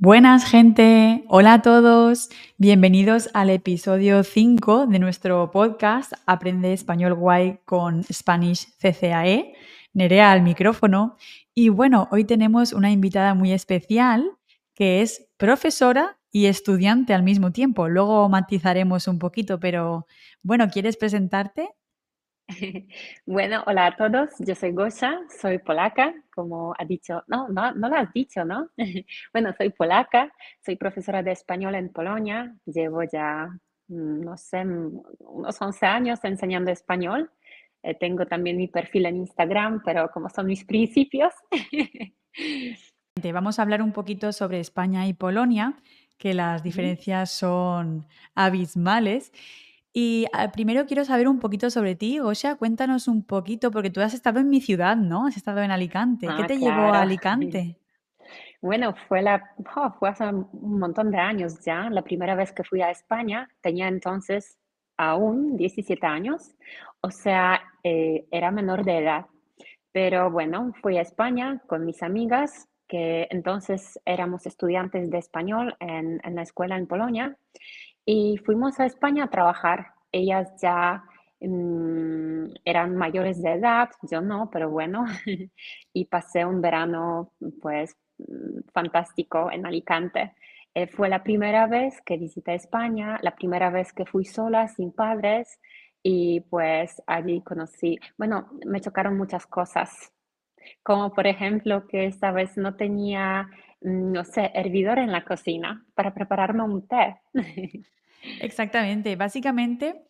Buenas gente, hola a todos, bienvenidos al episodio 5 de nuestro podcast Aprende Español Guay con Spanish CCAE, Nerea al micrófono. Y bueno, hoy tenemos una invitada muy especial que es profesora y estudiante al mismo tiempo. Luego matizaremos un poquito, pero bueno, ¿quieres presentarte? Bueno, hola a todos, yo soy Gosha, soy polaca, como ha dicho, no, no, no lo has dicho, ¿no? Bueno, soy polaca, soy profesora de español en Polonia, llevo ya, mm, no sé, mm, unos 11 años enseñando español. Eh, tengo también mi perfil en Instagram, pero como son mis principios. Vamos a hablar un poquito sobre España y Polonia, que las diferencias son abismales. Y ah, primero quiero saber un poquito sobre ti, Gosha. Cuéntanos un poquito, porque tú has estado en mi ciudad, ¿no? Has estado en Alicante. ¿Qué Ah, te llevó a. Alicante? Bueno, fue la, oh, fue hace un montón de años ya. La primera vez que fui a España tenía entonces aún 17 años, o sea, eh, era menor de edad. Pero bueno, fui a España con mis amigas, que entonces éramos estudiantes de español en, en la escuela en Polonia, y fuimos a España a trabajar. Ellas ya mm, eran mayores de edad, yo no, pero bueno, y pasé un verano pues mm, fantástico en Alicante. Eh, fue la primera vez que visité España, la primera vez que fui sola, sin padres, y pues allí conocí, bueno, me chocaron muchas cosas, como por ejemplo que esta vez no tenía, no sé, hervidor en la cocina para prepararme un té. Exactamente. Básicamente,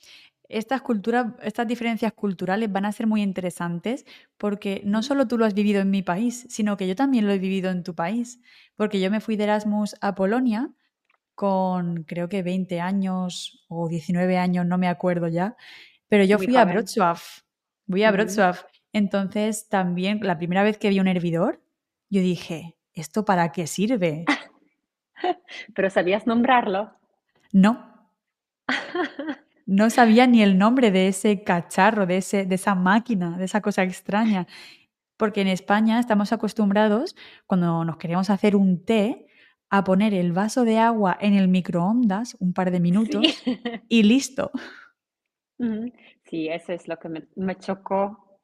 estas culturas, estas diferencias culturales van a ser muy interesantes porque no solo tú lo has vivido en mi país, sino que yo también lo he vivido en tu país. Porque yo me fui de Erasmus a Polonia con creo que 20 años o 19 años, no me acuerdo ya, pero yo Muy fui a. Wrocław, voy a Ujú. Wrocław. Entonces también la primera vez que vi un hervidor, yo dije, ¿esto para qué sirve? Pero ¿sabías nombrarlo? No, no sabía ni el nombre de ese cacharro, de, ese, de esa máquina, de esa cosa extraña. Porque en España estamos acostumbrados, cuando nos queremos hacer un té, a poner el vaso de agua en el microondas un par de Sí. minutos y listo. Sí, eso es lo que me, me chocó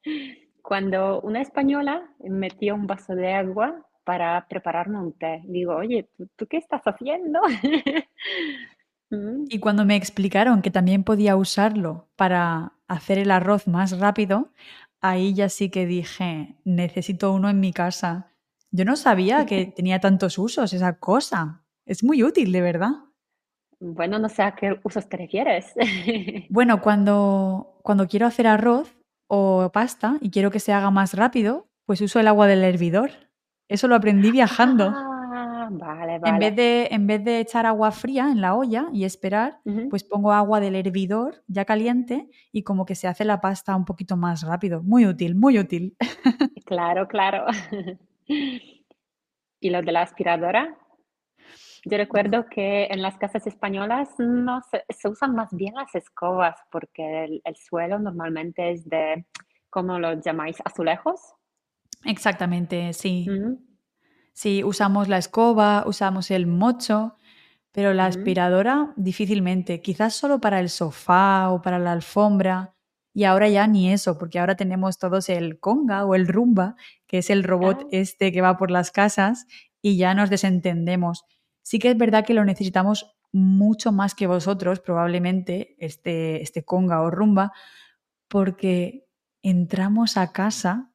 cuando una española metió un vaso de agua para prepararme un té. Digo, oye, ¿tú, tú qué estás haciendo? Mm, Y cuando me explicaron que también podía usarlo para hacer el arroz más rápido, ahí ya sí que dije, necesito uno en mi casa. Yo no sabía que tenía tantos usos esa cosa. Es muy útil, de verdad. Bueno, no sé a qué usos te refieres. Bueno, cuando, cuando quiero hacer arroz o pasta y quiero que se haga más rápido, pues uso el agua del hervidor. Eso lo aprendí viajando. Ah, vale, En vez vale. de, en vez de echar agua fría en la olla y esperar, pues pongo agua del hervidor ya caliente y como que se hace la pasta un poquito más rápido. Muy útil, muy útil. Claro, claro. ¿Y lo de la aspiradora? Yo recuerdo que en las casas españolas no se, se usan más bien las escobas porque el, el suelo normalmente es de, ¿cómo lo llamáis? ¿Azulejos? Exactamente, sí. Sí, usamos la escoba, usamos el mocho, pero la aspiradora difícilmente, quizás solo para el sofá o para la alfombra. Y ahora ya ni eso, porque ahora tenemos todos el Conga o el Rumba, que es el robot Ah, este que va por las casas y ya nos desentendemos. Sí que es verdad que lo necesitamos mucho más que vosotros, probablemente, este, este Conga o Rumba, porque entramos a casa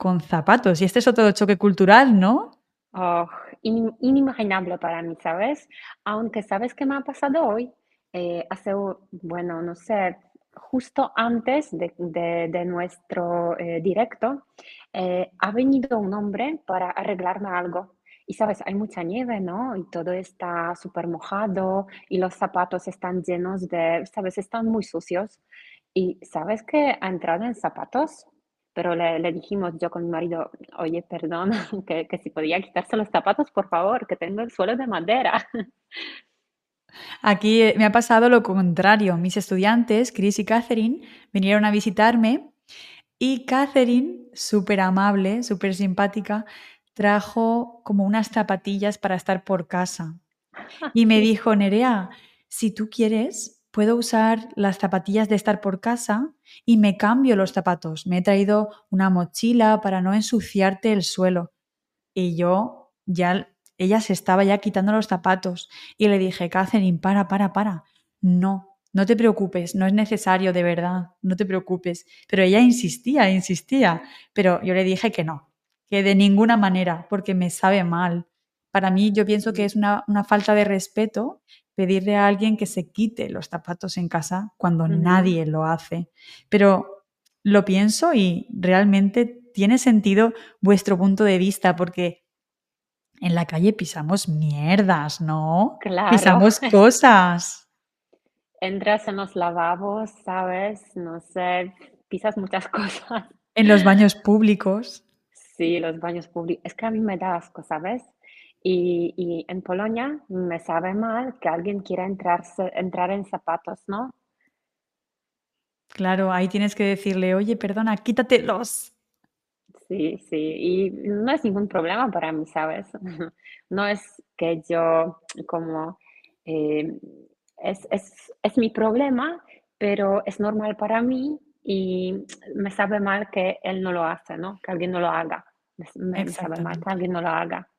con zapatos. Y este es otro choque cultural, ¿no? oh, inim- inimaginable para mí, ¿sabes? Aunque ¿sabes qué me ha pasado hoy? Eh, hace, bueno, no sé, justo antes de, nuestro eh, directo, eh, ha venido un hombre para arreglarme algo. Y sabes, hay mucha nieve, ¿no? Y todo está súper mojado y los zapatos están llenos de, sabes, están muy sucios. Y ¿sabes qué ha entrado en zapatos? Pero le, le dijimos yo con mi marido, oye, perdón, que, que si podía quitarse los zapatos, por favor, que tengo el suelo de madera. Aquí eh, me ha pasado lo contrario. Mis estudiantes, Chris y Catherine, vinieron a visitarme y Catherine, súper amable, súper simpática, trajo como unas zapatillas para estar por casa. Y me dijo, Nerea, si tú quieres, puedo usar las zapatillas de estar por casa y me cambio los zapatos. Me he traído una mochila para no ensuciarte el suelo. Y yo ya, ella se estaba ya quitando los zapatos y le dije, Catherine, para, para, para. No, no te preocupes, no es necesario, de verdad, no te preocupes. Pero ella insistía, insistía. Pero yo le dije que no, que de ninguna manera, porque me sabe mal. Para mí yo pienso que es una, una falta de respeto pedirle a alguien que se quite los zapatos en casa cuando nadie lo hace. Pero lo pienso y realmente tiene sentido vuestro punto de vista porque en la calle pisamos mierdas, ¿no? Claro. Pisamos cosas. Entras en los lavabos, ¿sabes? No sé, pisas muchas cosas. En los baños públicos. Sí, los baños públicos. Es que a mí me da asco, ¿sabes? Y, en Polonia me sabe mal que alguien quiera entrarse, entrar en zapatos, ¿no? Claro, ahí tienes que decirle, oye, perdona, quítatelos. Sí, sí, y no es ningún problema para mí, ¿sabes? No es que yo como, eh, es, es, es, mi problema, pero es normal para mí y me sabe mal que él no lo hace, ¿no? Que alguien no lo haga. Me, me sabe mal que alguien no lo haga.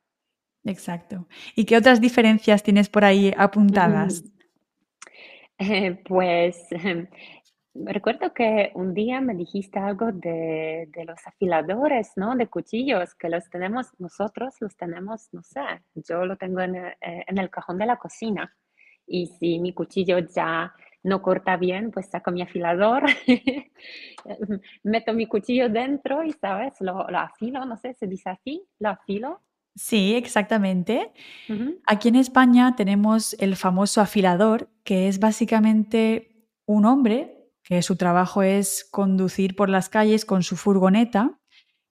Exacto. ¿Y qué otras diferencias tienes por ahí apuntadas? Eh, pues recuerdo que un día me dijiste algo de, los afiladores, ¿no? De cuchillos, que los tenemos, nosotros los tenemos, no sé, yo lo tengo en eh, en el cajón de la cocina. Y si mi cuchillo ya no corta bien, pues saco mi afilador, meto mi cuchillo dentro y, ¿sabes? Lo, lo afilo, no sé, se dice así, lo afilo Sí, exactamente. Aquí en España tenemos el famoso afilador, que es básicamente un hombre que su trabajo es conducir por las calles con su furgoneta,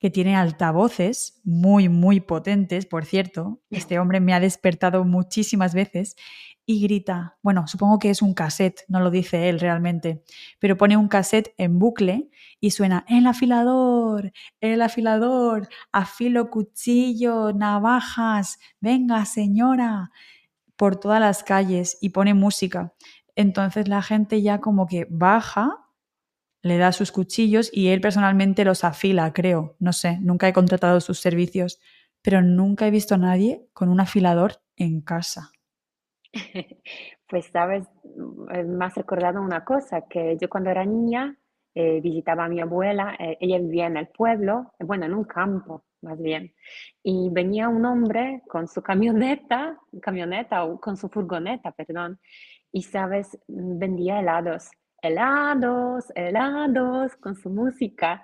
que tiene altavoces muy, muy potentes, por cierto. Este hombre me ha despertado muchísimas veces y grita, bueno, supongo que es un cassette, no lo dice él realmente, pero pone un cassette en bucle y suena el afilador, el afilador, afilo cuchillo, navajas, venga señora, por todas las calles y pone música. Entonces la gente ya como que baja, le da sus cuchillos y él personalmente los afila, creo, no sé, nunca he contratado sus servicios, pero nunca he visto a nadie con un afilador en casa. Pues sabes, me has recordado una cosa, que yo cuando era niña eh, visitaba a mi abuela, eh, ella vivía en el pueblo, bueno, en un campo más bien, y venía un hombre con su camioneta, camioneta o con su furgoneta, perdón, y sabes, vendía helados, helados, helados, con su música.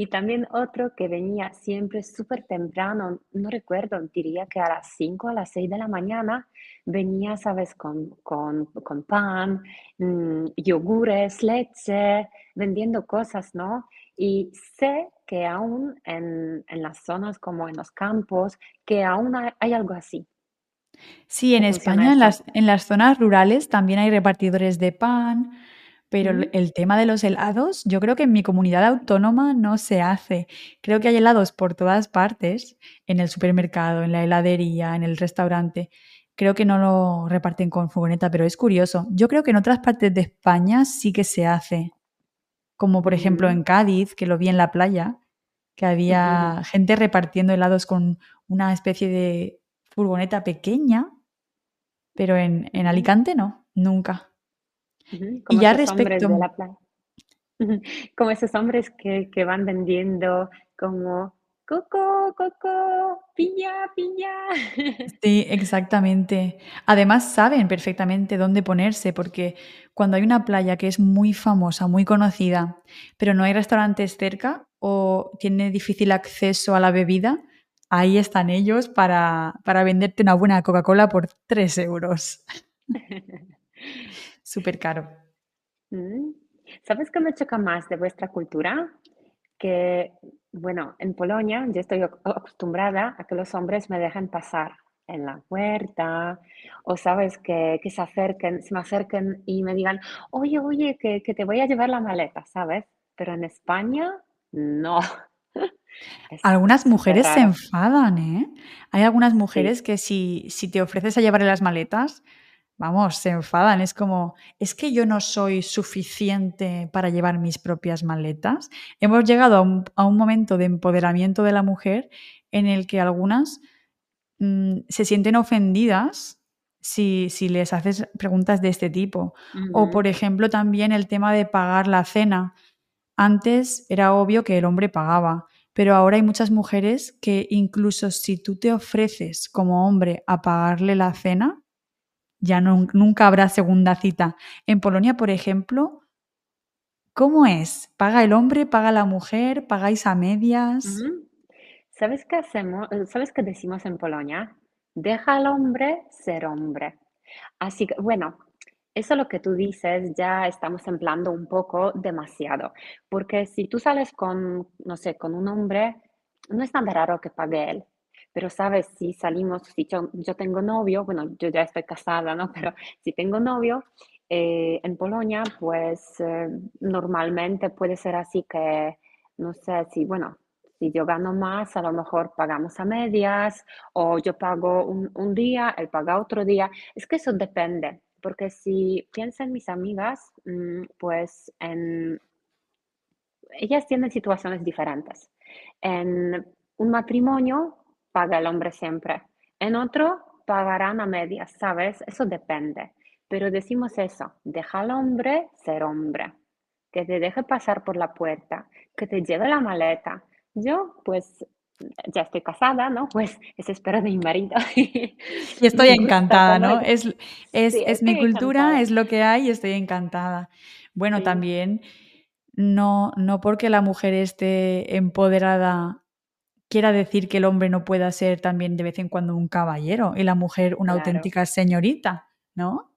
Y también otro que venía siempre súper temprano, no recuerdo, diría que a las 5 a las 6 de la mañana, venía, sabes, con, con, con pan, mmm, yogures, leche, vendiendo cosas, ¿no? Y sé que aún en, en, las zonas como en los campos, que aún hay, algo así. Sí, en España, en las, en las zonas rurales también hay repartidores de pan, pero el tema de los helados, yo creo que en mi comunidad autónoma no se hace. Creo que hay helados por todas partes, en el supermercado, en la heladería, en el restaurante. Creo que no lo reparten con furgoneta, pero es curioso. Yo creo que en otras partes de España sí que se hace. Como por ejemplo en Cádiz, que lo vi en la playa, que había gente repartiendo helados con una especie de furgoneta pequeña, pero en, en Alicante no, nunca y ya respecto... Como esos hombres que, que van vendiendo como Coco, coco, piña, piña. Sí, exactamente. Además saben perfectamente dónde ponerse porque cuando hay una playa que es muy famosa, muy conocida, pero no hay restaurantes cerca o tiene difícil acceso a la bebida, ahí están ellos para, para venderte una buena Coca-Cola por 3 euros. Súper caro. Mm. ¿Sabes qué me choca más de vuestra cultura? Que, bueno, en Polonia yo estoy acostumbrada a que los hombres me dejen pasar en la puerta, o sabes, que, que se acerquen, se me acerquen y me digan, oye, oye, que, que te voy a llevar la maleta, ¿sabes? Pero en España, no. Es Algunas mujeres se enfadan, ¿eh? Hay algunas Sí. mujeres que si, si te ofreces a llevarle las maletas, vamos, se enfadan. Es como, es que yo no soy suficiente para llevar mis propias maletas. Hemos llegado a un, a un momento de empoderamiento de la mujer en el que algunas mm, se sienten ofendidas si, si les haces preguntas de este tipo. O, por ejemplo, también el tema de pagar la cena. Antes era obvio que el hombre pagaba, pero ahora hay muchas mujeres que incluso si tú te ofreces como hombre a pagarle la cena, ya nunca habrá segunda cita. En Polonia, por ejemplo, ¿cómo es? ¿Paga el hombre? ¿Paga la mujer? ¿Pagáis a medias? ¿Sabes qué hacemos? ¿Sabes qué decimos en Polonia? Deja al hombre ser hombre. Así que, bueno, eso lo que tú dices ya estamos templando un poco demasiado, porque si tú sales con, no sé, con un hombre, no es nada raro que pague él. Pero, ¿sabes? Si salimos, si yo, yo tengo novio, bueno, yo ya estoy casada, ¿no? Pero si tengo novio, eh, en Polonia, pues eh, normalmente puede ser así que, no sé, si, bueno, si yo gano más, a lo mejor pagamos a medias, o yo pago un, un día, él paga otro día. Es que eso depende, porque si piensan mis amigas, mm, pues en, ellas tienen situaciones diferentes. En un matrimonio paga el hombre siempre, en otro pagarán a medias, ¿sabes? Eso depende. Pero decimos eso, deja al hombre ser hombre, que te deje pasar por la puerta, que te lleve la maleta. Yo, pues, ya estoy casada, ¿no? Pues eso espero de mi marido. Y estoy encantada, ¿no? Es, es, Sí, es mi cultura, encantada. es lo que hay y estoy encantada. Bueno, Sí. también no, no porque la mujer esté empoderada quiera decir que el hombre no pueda ser también de vez en cuando un caballero y la mujer una Claro. auténtica señorita, ¿no?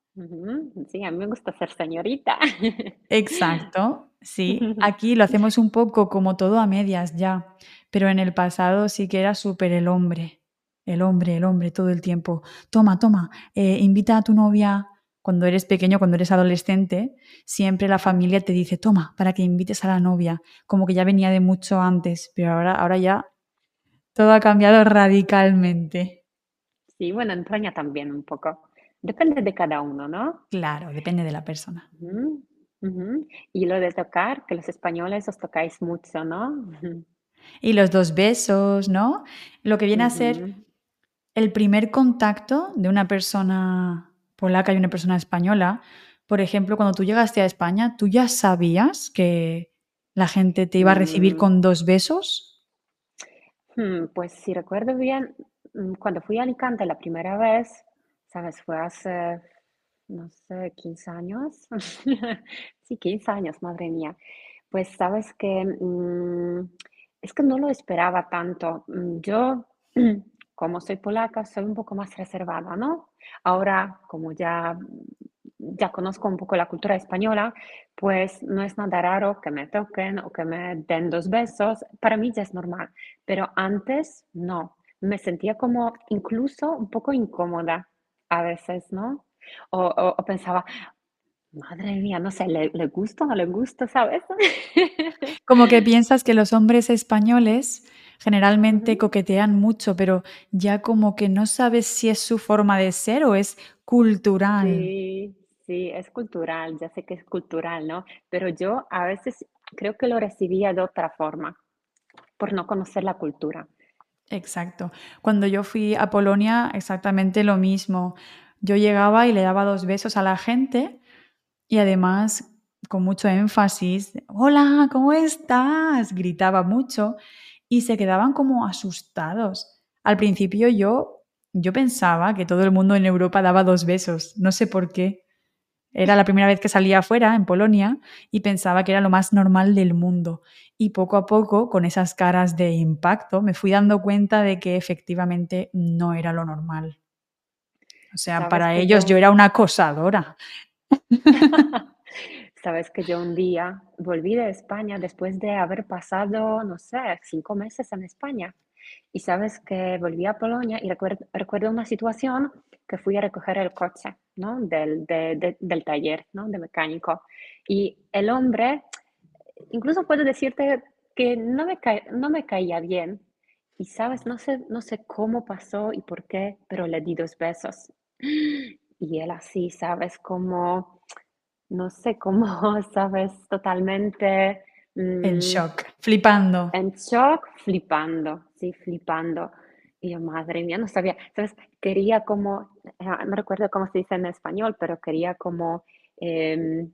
Sí, a mí me gusta ser señorita. Exacto, sí. Aquí lo hacemos un poco como todo a medias ya, pero en el pasado sí que era súper el hombre, el hombre, el hombre todo el tiempo. Toma, toma, eh, invita a tu novia. Cuando eres pequeño, cuando eres adolescente, siempre la familia te dice, toma, para que invites a la novia, como que ya venía de mucho antes, pero ahora, ahora ya todo ha cambiado radicalmente. Sí, bueno, en España también un poco. Depende de cada uno, ¿no? Claro, depende de la persona. Y lo de tocar, que los españoles os tocáis mucho, ¿no? Y los dos besos, ¿no? Lo que viene a ser el primer contacto de una persona polaca y una persona española. Por ejemplo, cuando tú llegaste a España, ¿tú ya sabías que la gente te iba a recibir Mm, con dos besos? Hmm, pues si recuerdo bien, mm, cuando fui a Alicante la primera vez, ¿sabes? Fue hace, no sé, 15 años. Sí, 15 años, madre mía. Pues sabes que mm, es que no lo esperaba tanto. Mm, Yo, como soy polaca, soy un poco más reservada, ¿no? Ahora, como ya, ya conozco un poco la cultura española, pues no es nada raro que me toquen o que me den dos besos. Para mí ya es normal, pero antes no. Me sentía como incluso un poco incómoda a veces, ¿no? O, o- o pensaba, Madre mía, no sé, ¿le le gusta o no le gusta, sabes? Como que piensas que los hombres españoles generalmente coquetean mucho, pero ya como que no sabes si es su forma de ser o es cultural. Sí, sí, es cultural, ya sé que es cultural, ¿no? Pero yo a veces creo que lo recibía de otra forma, por no conocer la cultura. Exacto. Cuando yo fui a Polonia, exactamente lo mismo. Yo llegaba y le daba dos besos a la gente y además con mucho énfasis, hola, ¿cómo estás? Gritaba mucho y se quedaban como asustados. Al principio yo, yo pensaba que todo el mundo en Europa daba dos besos, no sé por qué. Era la primera vez que salía afuera, en Polonia, y pensaba que era lo más normal del mundo. Y poco a poco, con esas caras de impacto, me fui dando cuenta de que efectivamente no era lo normal. O sea, para ellos yo yo era una acosadora. sabes que yo un día volví de España después de haber pasado, no sé, 5 meses en España. Y sabes que volví a Polonia y recuerdo, recuerdo una situación que fui a recoger el coche, ¿no? Del, de- de- del taller, ¿no? De mecánico. Y el hombre, incluso puedo decirte que no me, no me caía bien. Y sabes, no sé, no sé cómo pasó y por qué, pero le di dos besos. Y él así, sabes, como, no sé cómo, sabes, totalmente... en mm, shock, flipando. En shock, flipando, sí, flipando. Y yo, madre mía, no sabía, sabes, quería como, ah, no recuerdo cómo se dice en español, pero quería como em,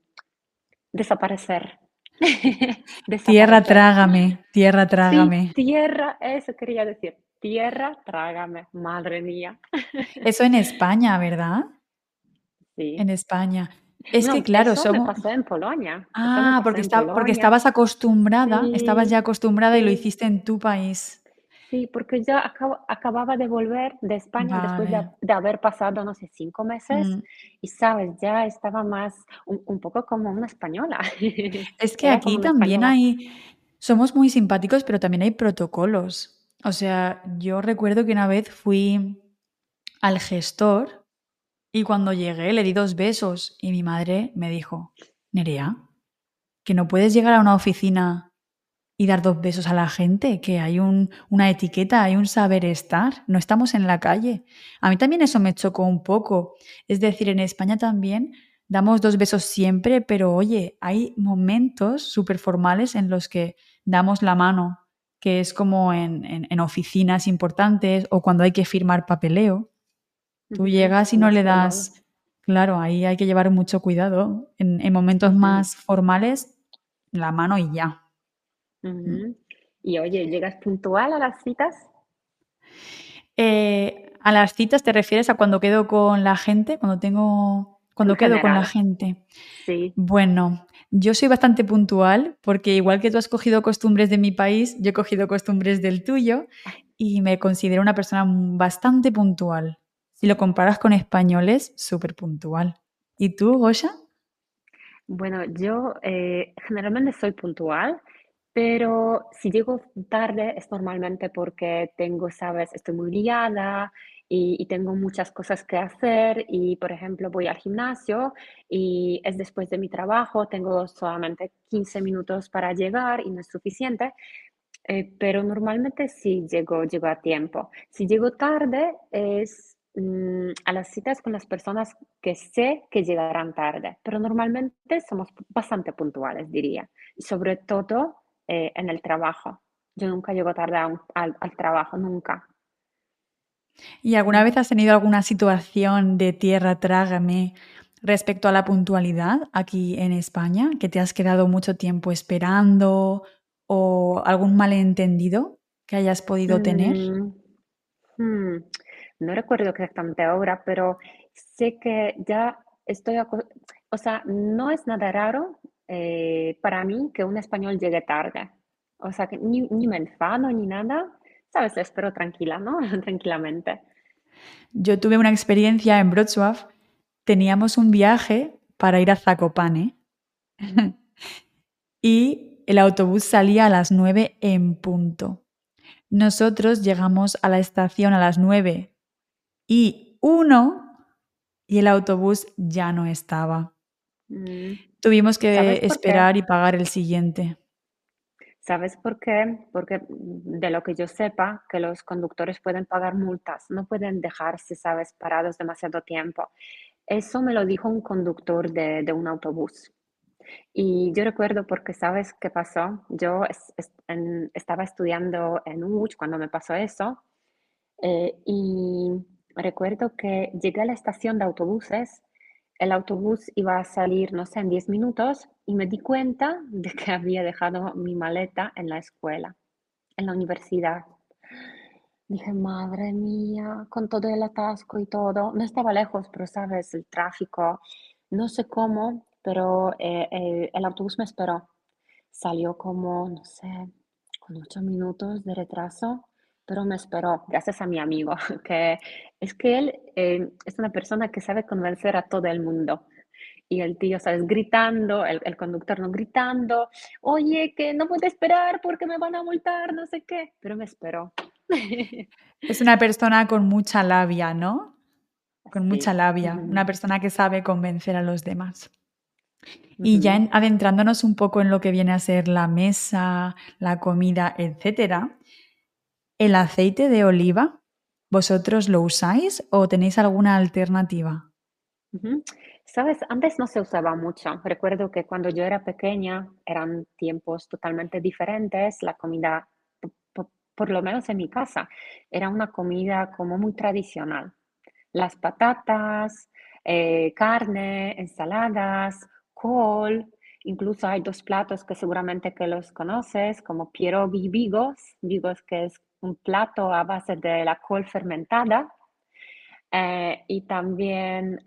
desaparecer. Tierra, trágame, tierra, trágame. tierra, eso quería decir, tierra, trágame, madre mía. Eso en España, ¿verdad? Sí. En España. Es que claro, eso somos... me pasó en Polonia. Ah, porque, porque estabas acostumbrada, estabas ya acostumbrada y lo hiciste en tu país. Sí, porque yo acababa de volver de España después de, haber pasado, no sé, cinco meses mm. y, sabes, ya estaba más, un, poco como una española. Es que aquí también hay, somos muy simpáticos, pero también hay protocolos. O sea, yo recuerdo que una vez fui al gestor y cuando llegué le di dos besos y mi madre me dijo, Nerea, que no puedes llegar a una oficina y dar dos besos a la gente, que hay un, una etiqueta, hay un saber estar, no estamos en la calle. A mí también eso me chocó un poco. Es decir, en España también damos dos besos siempre, pero oye, hay momentos súper formales en los que damos la mano, que es como en, en, oficinas importantes o cuando hay que firmar papeleo. Tú llegas y no le das... Claro, ahí hay que llevar mucho cuidado. En, en momentos más formales, la mano y ya. Y oye, ¿llegas puntual a las citas? Eh, a las citas te refieres a cuando quedo con la gente, cuando tengo, cuando quedo con la gente. Sí. Bueno, yo soy bastante puntual porque igual que tú has cogido costumbres de mi país, yo he cogido costumbres del tuyo y me considero una persona bastante puntual. Si lo comparas con españoles, súper puntual. ¿Y tú, Gosha? Bueno, yo eh, generalmente soy puntual, pero si llego tarde es normalmente porque tengo, sabes, estoy muy liada y, tengo muchas cosas que hacer y, por ejemplo, voy al gimnasio y es después de mi trabajo, tengo solamente 15 minutos para llegar y no es suficiente. Eh, pero normalmente sí llego, llego a tiempo. Si llego tarde es mm, a las citas con las personas que sé que llegarán tarde, pero normalmente somos bastante puntuales, diría. Y sobre todo eh, en el trabajo. Yo nunca llego tarde al, trabajo, nunca. ¿Y alguna vez has tenido alguna situación de tierra trágame respecto a la puntualidad aquí en España? ¿Que te has quedado mucho tiempo esperando o algún malentendido que hayas podido tener? Mm, hmm, no recuerdo exactamente ahora, pero sé que ya estoy, o sea, no es nada raro eh, para mí que un español llegue tarde. O sea, que ni, me enfado ni nada, ¿sabes? Espero tranquila, ¿no? Tranquilamente. Yo tuve una experiencia en Wrocław. Teníamos un viaje para ir a Zakopane y el autobús salía a las 9 en punto. Nosotros llegamos a la estación a las 9 y 1 y el autobús ya no estaba. Mm. Tuvimos que esperar y pagar el siguiente. ¿Sabes por qué? Porque de lo que yo sepa, que los conductores pueden pagar multas, no pueden dejarse, ¿sabes?, parados demasiado tiempo. Eso me lo dijo un conductor de, un autobús. Y yo recuerdo porque, ¿sabes qué pasó? Yo estaba estudiando en UCH cuando me pasó eso. Eh, y recuerdo que llegué a la estación de autobuses el autobús iba a salir, no sé, en 10 minutos y me di cuenta de que había dejado mi maleta en la escuela, en la universidad. Dije, madre mía, con todo el atasco y todo. No estaba lejos, pero sabes, el tráfico, no sé cómo, pero eh, eh, el autobús me esperó. Salió como, no sé, con ocho minutos de retraso pero me esperó, gracias a mi amigo, que es que él eh, es una persona que sabe convencer a todo el mundo. Y el tío, ¿sabes? Gritando, el, el, conductor no gritando, oye, que no puedo esperar porque me van a multar, no sé qué, pero me esperó. Es una persona con mucha labia, ¿no? Con mucha labia, una persona que sabe convencer a los demás. Y ya adentrándonos un poco en lo que viene a ser la mesa, la comida, etcétera, ¿el aceite de oliva vosotros lo usáis o tenéis alguna alternativa? Sabes, antes no se usaba mucho. Recuerdo que cuando yo era pequeña eran tiempos totalmente diferentes. La comida, por lo menos en mi casa, era una comida como muy tradicional. Las patatas, eh, carne, ensaladas, col. Incluso hay dos platos que seguramente que los conoces, como pierogi bigos, bigos que es un plato a base de la col fermentada. Eh, y también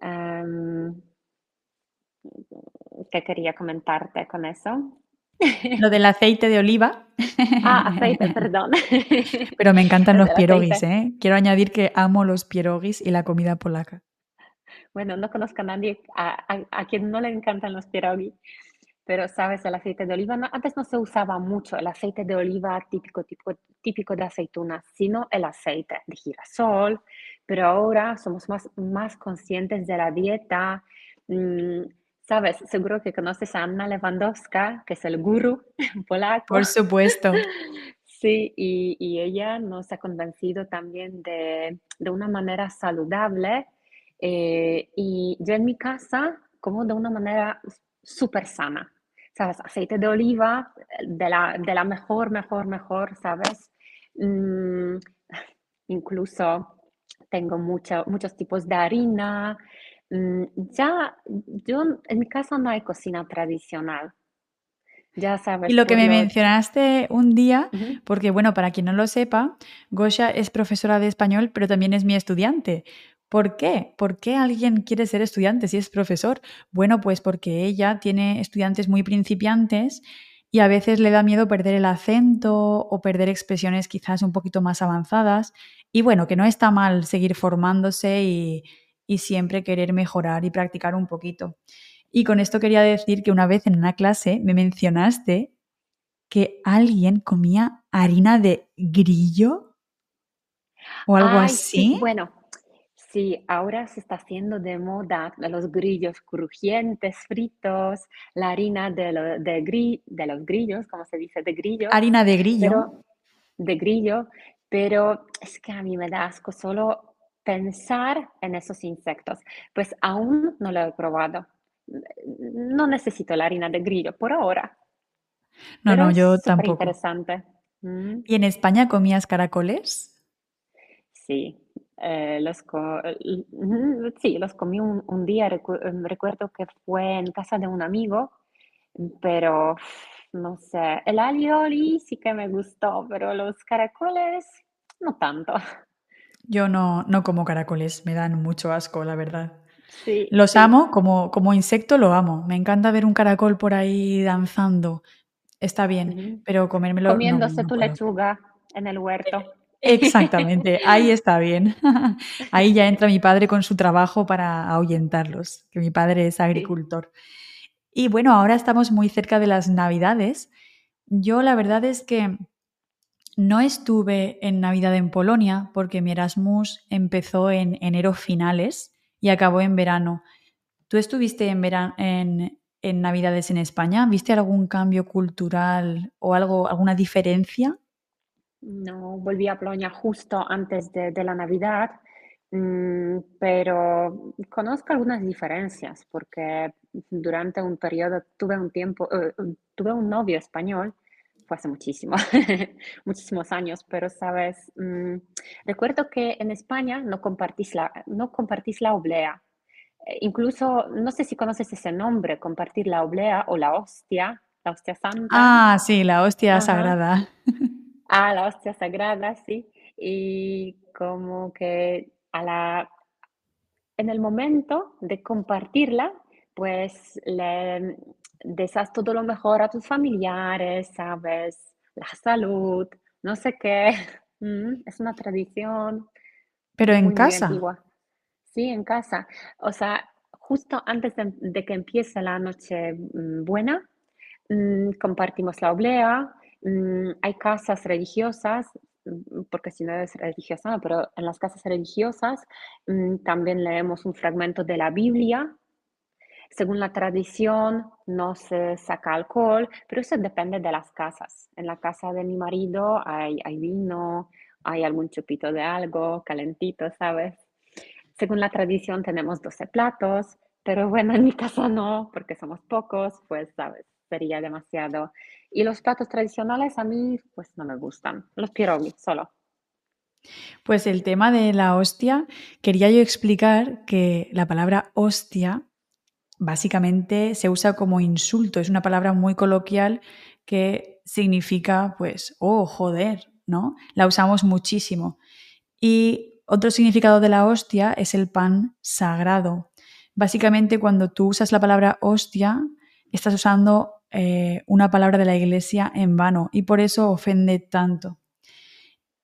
Em, ¿Qué quería comentarte con eso? Lo del aceite de oliva. Ah, aceite, perdón. Pero me encantan los pierogis, ¿eh? Quiero añadir que amo los pierogis y la comida polaca. Bueno, no conozco a nadie a, quien no le encantan los pierogis, pero sabes, el aceite de oliva, antes no se usaba mucho el aceite de oliva típico, típico, típico de aceituna, sino el aceite de girasol, pero ahora somos más, más conscientes de la dieta. Mm, Sabes, seguro que conoces a Anna Lewandowska, que es el gurú polaco. Por supuesto. Sí, y, y, ella nos ha convencido también de, de una manera saludable. Eh, y yo en mi casa como de una manera súper sana. ¿Sabes? Aceite de oliva de la, de la mejor, mejor, mejor, ¿sabes? Mm, incluso tengo muchos tipos de harina. Mm, ya, yo en mi casa no hay cocina tradicional. Ya sabes. Y lo que me mencionaste un día, porque bueno, para quien no lo sepa, Gosha es profesora de español, pero también es mi estudiante. ¿Por qué? ¿Por qué alguien quiere ser estudiante si es profesor? Bueno, pues porque ella tiene estudiantes muy principiantes y a veces le da miedo perder el acento o perder expresiones quizás un poquito más avanzadas. Y bueno, que no está mal seguir formándose y, siempre querer mejorar y practicar un poquito. Y con esto quería decir que una vez en una clase me mencionaste que alguien comía harina de grillo o algo así. Bueno, Sí, ahora se está haciendo de moda los grillos crujientes, fritos, la harina de, de, de los grillos, como se dice, de grillos. Harina de grillo. de grillo, pero es que a mí me da asco solo pensar en esos insectos. Pues aún no lo he probado. No necesito la harina de grillo por ahora. No, no, yo tampoco. interesante. Mm. ¿Y en España comías caracoles? Sí, eh, los sí, los comí un, día, em, recuerdo que fue en casa de un amigo, pero no sé, el alioli sí que me gustó, pero los caracoles no tanto. Yo no, no como caracoles, me dan mucho asco, la verdad. los amo, como, como insecto lo amo. Me encanta ver un caracol por ahí danzando. Está bien, pero comérmelo. Comiéndose tu lechuga en el huerto. Exactamente, ahí está bien. Ahí ya entra mi padre con su trabajo para ahuyentarlos, que mi padre es agricultor. Y bueno, ahora estamos muy cerca de las Navidades. Yo la verdad es que no estuve en Navidad en Polonia porque mi Erasmus empezó en enero finales y acabó en verano. ¿Tú estuviste en, en, en Navidades en España? ¿Viste algún cambio cultural o algo, alguna diferencia? No, volví a Polonia justo antes de, la Navidad, mm, pero conozco algunas diferencias porque durante un periodo tuve un tiempo, eh, tuve un novio español, fue hace muchísimo, muchísimos años, pero sabes, mm, recuerdo que en España no compartís la, no compartís la oblea. Eh, incluso, no sé si conoces ese nombre, compartir la oblea o la hostia, la hostia santa. Ah, sí, la hostia sagrada. a la hostia sagrada, sí, y como que a la, en el momento de compartirla, pues le deseas todo lo mejor a tus familiares, ¿sabes? La salud, no sé qué, mm, es una tradición. Pero en casa. sí, en casa. O sea, justo antes de, que empiece la noche mm, buena, mm, compartimos la oblea, hay casas religiosas, mm, porque si no es religiosa, pero en las casas religiosas mm, también leemos un fragmento de la Biblia Según la tradición, no se saca alcohol, pero eso depende de las casas. En la casa de mi marido hay, hay vino, hay algún chupito de algo calentito, ¿sabes? Según la tradición tenemos 12 platos, pero bueno, en mi casa no, porque somos pocos, pues, ¿sabes? Sería demasiado. Y los platos tradicionales a mí, pues, no me gustan. Los pierogi, solo. Pues el tema de la hostia, quería yo explicar que la palabra hostia básicamente se usa como insulto, es una palabra muy coloquial que significa pues, oh, joder, ¿no? La usamos muchísimo. Y otro significado de la hostia es el pan sagrado. Básicamente cuando tú usas la palabra hostia, estás usando eh, una palabra de la iglesia en vano y por eso ofende tanto.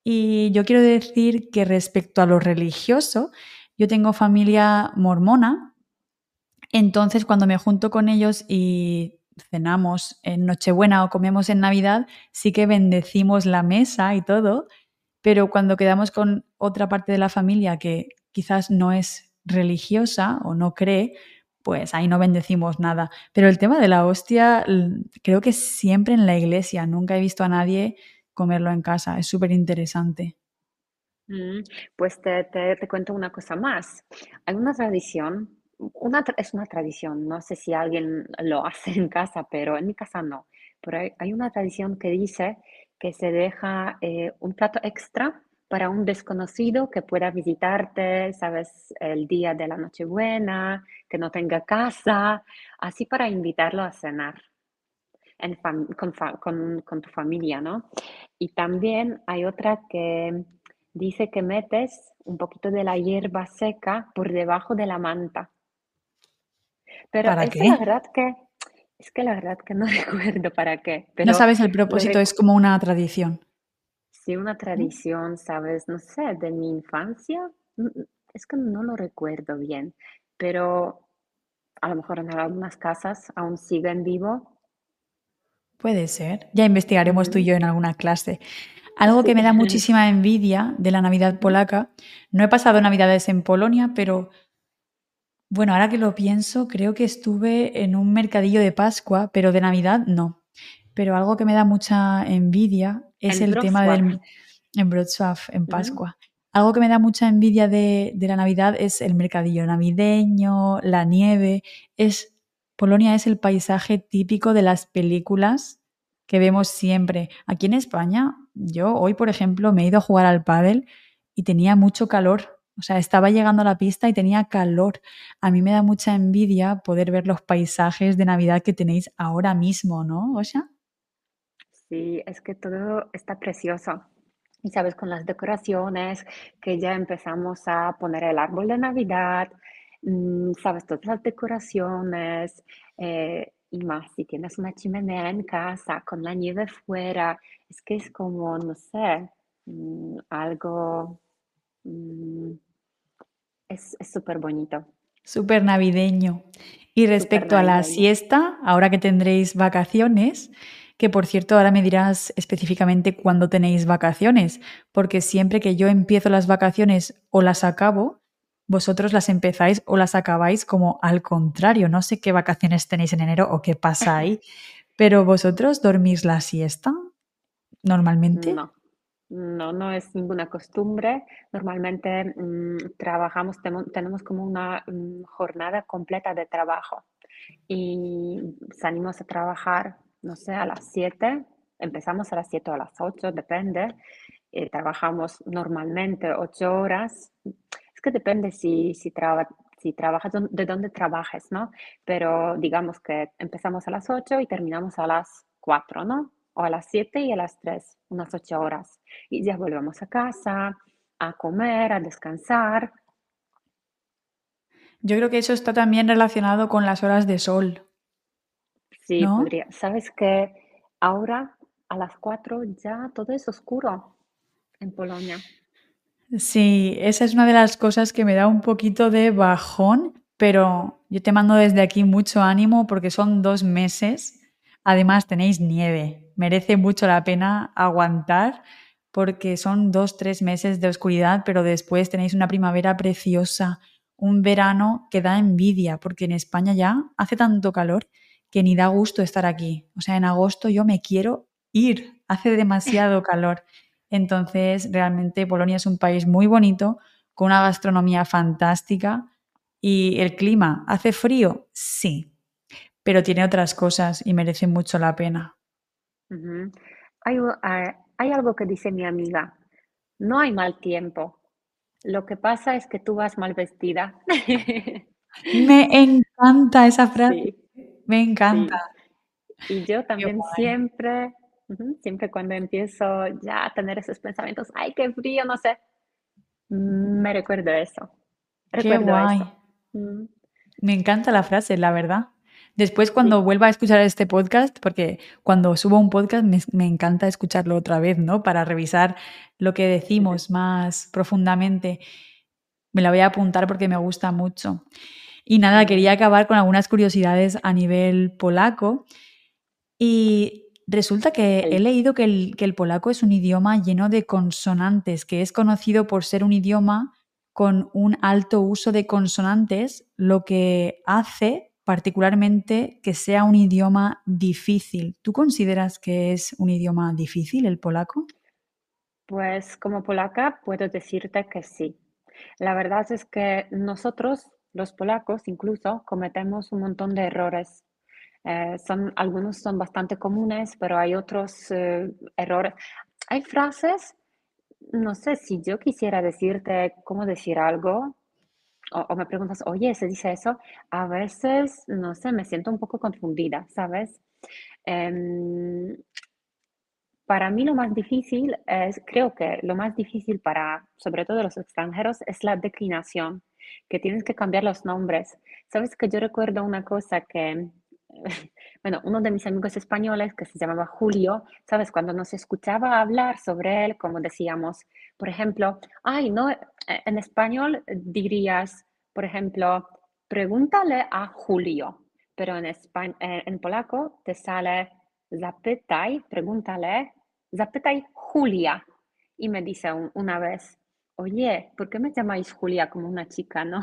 Y yo quiero decir que respecto a lo religioso, yo tengo familia mormona, entonces cuando me junto con ellos y cenamos en Nochebuena o comemos en Navidad, sí que bendecimos la mesa y todo, pero cuando quedamos con otra parte de la familia que quizás no es religiosa o no cree, pues ahí no bendecimos nada. Pero el tema de la hostia, creo que siempre en la iglesia, nunca he visto a nadie comerlo en casa. Es súper interesante. Mm, pues te, te, cuento una cosa más. Hay una tradición, una, es una tradición, no sé si alguien lo hace en casa, pero en mi casa no. Pero hay, una tradición que dice que se deja eh, un plato extra para un desconocido que pueda visitarte, sabes, el día de la Nochebuena, que no tenga casa, así para invitarlo a cenar con, tu familia, ¿no? Y también hay otra que dice que metes un poquito de la hierba seca por debajo de la manta. Pero ¿Para qué? la verdad que es que la verdad que no recuerdo para qué. no sabes el propósito, es como una tradición. Sí, una tradición, sabes, no sé, de mi infancia. Mm, mm, es que no lo recuerdo bien, pero a lo mejor en algunas casas aún sigue en vivo Puede ser. Ya investigaremos tú y yo en alguna clase. Algo que me da muchísima envidia de la Navidad polaca, no he pasado Navidades en Polonia, pero bueno, ahora que lo pienso, creo que estuve en un mercadillo de Pascua, pero de Navidad no. Pero algo que me da mucha envidia es el tema del... En Wrocław, en Pascua. Algo que me da mucha envidia de, de la Navidad es el mercadillo navideño, la nieve. Es Polonia es el paisaje típico de las películas que vemos siempre. Aquí en España, yo hoy, por ejemplo, me he ido a jugar al pádel y tenía mucho calor. O sea, estaba llegando a la pista y tenía calor. A mí me da mucha envidia poder ver los paisajes de Navidad que tenéis ahora mismo, ¿no, Osha? Sí, es que todo está precioso. Y sabes, con las decoraciones, que ya empezamos a poner el árbol de Navidad, Mm, sabes, todas las decoraciones eh, y más, si tienes una chimenea en casa con la nieve fuera, es que es como, no sé, mm, algo, mm, es súper bonito. Súper navideño. Y respecto a la siesta, ahora que tendréis vacaciones, que por cierto ahora me dirás específicamente cuándo tenéis vacaciones, porque siempre que yo empiezo las vacaciones o las acabo, vosotros las empezáis o las acabáis como al contrario. No sé qué vacaciones tenéis en enero o qué pasa ahí, pero vosotros dormís la siesta normalmente. No. No, no es ninguna costumbre. Normalmente mm, trabajamos, tenemos como una mm, jornada completa de trabajo y salimos a trabajar, no sé, a las 7, empezamos a las 7 o a las 8, depende. Eh, trabajamos normalmente 8 horas que depende si, si, si trabajas, de dónde trabajes, ¿no? Pero digamos que empezamos a las 8 y terminamos a las 4, ¿no? O a las 7 y a las 3, unas 8 horas. Y ya volvemos a casa, a comer, a descansar. Yo creo que eso está también relacionado con las horas de sol. Sí, podría. ¿Sabes que ahora a las 4 ya todo es oscuro en Polonia? Sí, esa es una de las cosas que me da un poquito de bajón, pero yo te mando desde aquí mucho ánimo porque son dos meses. Además tenéis nieve. Merece mucho la pena aguantar porque son dos, tres meses de oscuridad, pero después tenéis una primavera preciosa, un verano que da envidia, porque en España ya hace tanto calor que ni da gusto estar aquí. O sea, en agosto yo me quiero ir, hace demasiado calor. Entonces, realmente Polonia es un país muy bonito, con una gastronomía fantástica y el clima. ¿Hace frío? Sí, pero tiene otras cosas y merece mucho la pena. hay, hay algo que dice mi amiga, no hay mal tiempo, lo que pasa es que tú vas mal vestida. Me encanta esa frase. Me encanta. Y yo también siempre, siempre cuando empiezo ya a tener esos pensamientos, ay, qué frío, no sé, me recuerdo eso. qué guay. Mm. Me encanta la frase, la verdad. Después cuando vuelva a escuchar este podcast, porque cuando subo un podcast me, encanta escucharlo otra vez, ¿no? Para revisar lo que decimos más profundamente. Me la voy a apuntar porque me gusta mucho. Y nada, quería acabar con algunas curiosidades a nivel polaco. Y resulta que he leído que el, que el polaco es un idioma lleno de consonantes, que es conocido por ser un idioma con un alto uso de consonantes, lo que hace particularmente que sea un idioma difícil. ¿Tú consideras que es un idioma difícil el polaco? Pues como polaca puedo decirte que sí. La verdad es que nosotros, los polacos, incluso cometemos un montón de errores. Eh, son, algunos son bastante comunes, pero hay otros eh, errores. Hay frases, no sé, si yo quisiera decirte cómo decir algo, o, me preguntas, oye, ¿se dice eso? A veces, no sé, me siento un poco confundida, ¿sabes? Em, para mí lo más difícil es, creo que lo más difícil para, sobre todo los extranjeros, es la declinación, que tienes que cambiar los nombres. Sabes que yo recuerdo una cosa que, bueno, uno de mis amigos españoles que se llamaba Julio, sabes, cuando nos escuchaba hablar sobre él, como decíamos, por ejemplo, ay, no, eh, en español dirías, por ejemplo, pregúntale a Julio, pero en, eh, en polaco te sale zapytaj, pregúntale, zapytaj Julia. Y me dice una vez, oye, ¿por qué me llamáis Julia como una chica, no?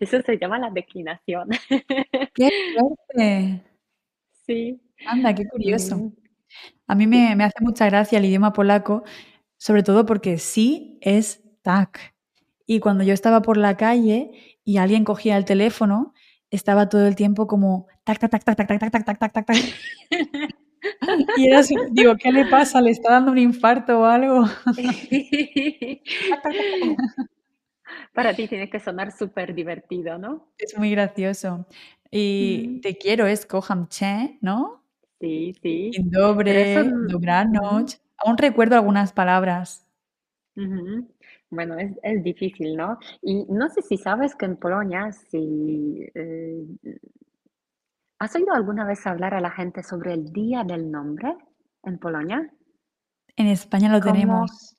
Eso se llama la declinación. ¡Qué fuerte! Sí. Anda, qué curioso. A mí me, me hace mucha gracia el idioma polaco sobre todo porque sí es tac. Y cuando yo estaba por la calle y alguien cogía el teléfono, estaba todo el tiempo como tac, tac, tac, tac, tac, tac, tac, tac, tac, tac, tac. Y era así, digo, ¿qué le pasa? ¿Le está dando un infarto o algo? Para ti tiene que sonar súper divertido, ¿no? Es muy gracioso. Y te quiero es kocham che, ¿no? Sí, sí. Dzień dobry, dobranoc. Aún recuerdo algunas palabras. Bueno, es, es, difícil, ¿no? Y no sé si sabes que en Polonia, si eh, ¿has oído alguna vez hablar a la gente sobre el Día del Nombre en Polonia? En España lo tenemos.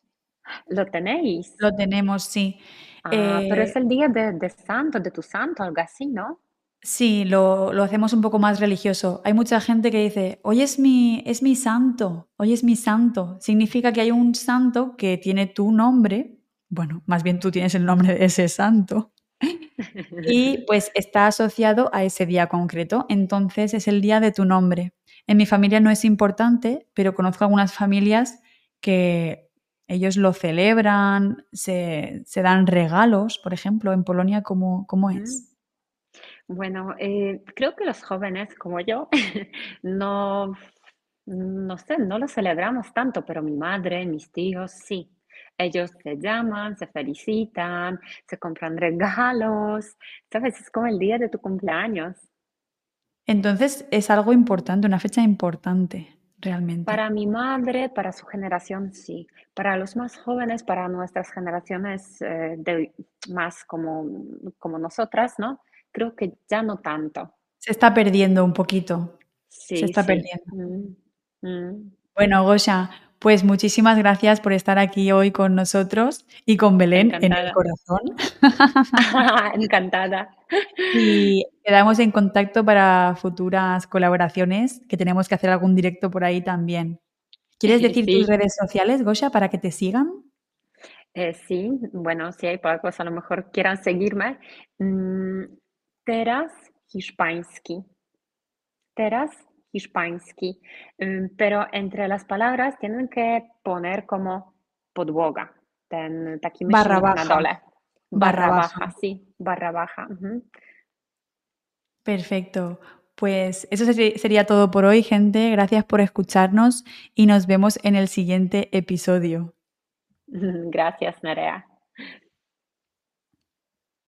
¿Lo tenéis? Lo tenemos, sí. Ah, pero es eh, el día de, de, santo, de tu santo, algo así, ¿no? Sí, lo, hacemos un poco más religioso. Hay mucha gente que dice, hoy es mi, es mi santo, hoy es mi santo. Significa que hay un santo que tiene tu nombre, bueno, más bien tú tienes el nombre de ese santo, y pues está asociado a ese día concreto, entonces es el día de tu nombre. En mi familia no es importante, pero conozco algunas familias que ellos lo celebran, se, dan regalos, por ejemplo, en Polonia, ¿cómo, cómo es? Bueno, eh, creo que los jóvenes como yo no, no sé, no lo celebramos tanto, pero mi madre, mis tíos sí. Ellos se llaman, se felicitan, se compran regalos, ¿sabes? Es como el día de tu cumpleaños. Entonces es algo importante, una fecha importante, realmente. Para mi madre, para su generación, sí. Para los más jóvenes, para nuestras generaciones eh, de, más como, como nosotras, ¿no? creo que ya no tanto. Se está perdiendo un poquito. Sí, Se está perdiendo. Mm, mm. Bueno, Gosha, pues muchísimas gracias por estar aquí hoy con nosotros y con Belén en el corazón. Encantada. Y quedamos en contacto para futuras colaboraciones, que tenemos que hacer algún directo por ahí también. ¿Quieres decir tus redes sociales, Gosha, para que te sigan? Eh, sí, bueno, si hay pocos a lo mejor quieran seguirme. Mm, teraz hiszpański. Teraz hiszpański. Mm, pero entre las palabras tienen que poner como podłoga, ten taki Barra myślnik na baja. dole. Barra Barra baja. baja, sí, barra baja. ujú. Perfecto. Pues eso sería todo por hoy, gente. Gracias por escucharnos y nos vemos en el siguiente episodio. Gracias, Nerea.